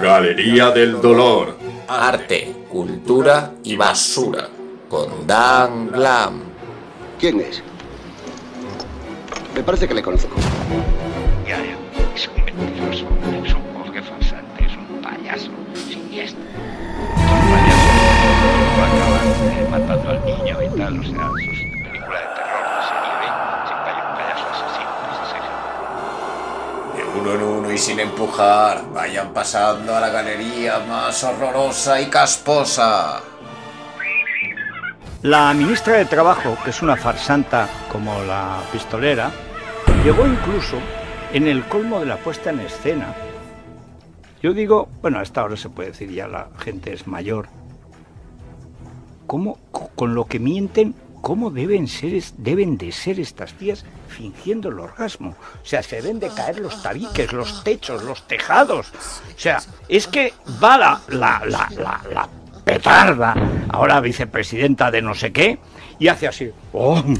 Galería del Dolor. Arte, cultura y basura. Con Dan Glam. ¿Quién es? Me parece que le conozco. Ya, ya. Es un mentiroso, es un bosque farsante, es un payaso siniestro. Es un payaso va a acabar eh, matando al niño y tal, o sea, sus uno en uno y sin empujar, vayan pasando a la galería más horrorosa y casposa. La ministra de Trabajo, que es una farsanta como la pistolera, llegó incluso en el colmo de la puesta en escena. Yo digo, bueno, a esta hora se puede decir ya la gente es mayor. ¿Cómo, co- con lo que mienten, cómo deben ser, deben de ser estas tías fingiendo el orgasmo? O sea, se deben de caer los tabiques, los techos, los tejados. O sea, es que va la, la, la, la, la petarda, ahora vicepresidenta de no sé qué, y hace así, ¡om!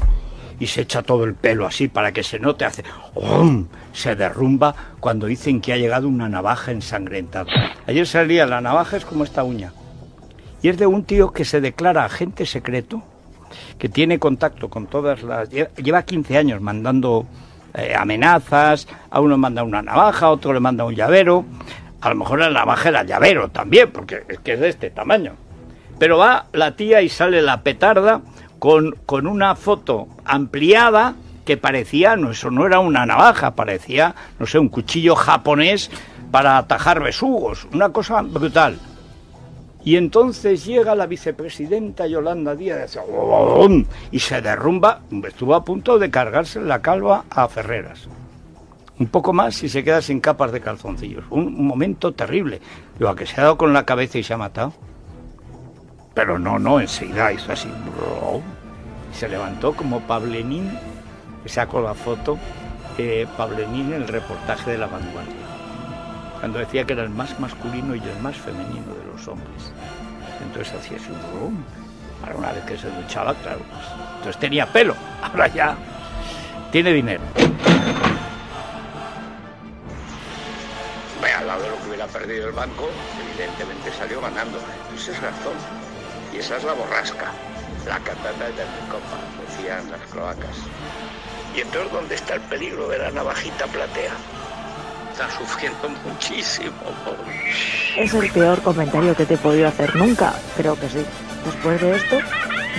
y se echa todo el pelo así para que se note, hace, ¡om! se derrumba cuando dicen que ha llegado una navaja ensangrentada. Ayer salía, la navaja es como esta uña, y es de un tío que se declara agente secreto, que tiene contacto con todas las... lle- Lleva 15 años mandando eh, amenazas, a uno manda una navaja, a otro le manda un llavero, a lo mejor la navaja era llavero también, porque es que es de este tamaño. Pero va la tía y sale la petarda con, con una foto ampliada que parecía, no, eso no era una navaja, parecía, no sé, un cuchillo japonés para atajar besugos, una cosa brutal. Y entonces llega la vicepresidenta Yolanda Díaz y se derrumba, estuvo a punto de cargarse la calva a Ferreras. Un poco más y se queda sin capas de calzoncillos. Un, momento terrible. A que se ha dado con la cabeza y se ha matado. Pero no, no, enseguida hizo así. se levantó como Pablenín, sacó la foto, eh, Pablenín en el reportaje de la vanguardia cuando decía que era el más masculino y el más femenino de los hombres. Entonces hacía así un rum. Ahora una vez que se duchaba, claro, pues, entonces tenía pelo, ahora ya tiene dinero. Al lado de lo que hubiera perdido el banco, evidentemente salió ganando. Ese es razón. Y esa es la borrasca. La catata de mi copa, decían las cloacas. ¿Y entonces dónde está el peligro de la navajita platea? Está sufriendo muchísimo. Es el peor comentario que te he podido hacer nunca. Creo que sí. Después de esto,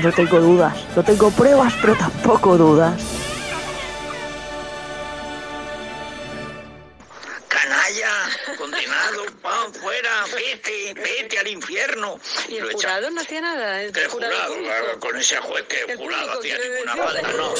no tengo dudas. No tengo pruebas, pero tampoco dudas. ¡Canalla! ¡Condenado! ¡Pan fuera! ¡Vete! ¡Vete al infierno! Y Lo el echa- jurado no hacía nada. El ¿Qué jurado. Con ese juez que El jurado hacía ninguna falta, no.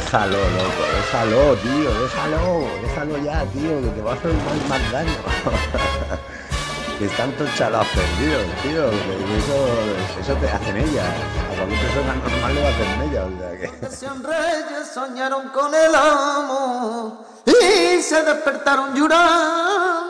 Déjalo, loco, déjalo, tío, déjalo, déjalo ya, tío, que te va a hacer más, daño. que están todos chalados perdidos, tío, que eso, eso te hacen ellas. A cualquier persona normal le va a hacer ella, o sea que... Soñaron con el amor y se despertaron llorando.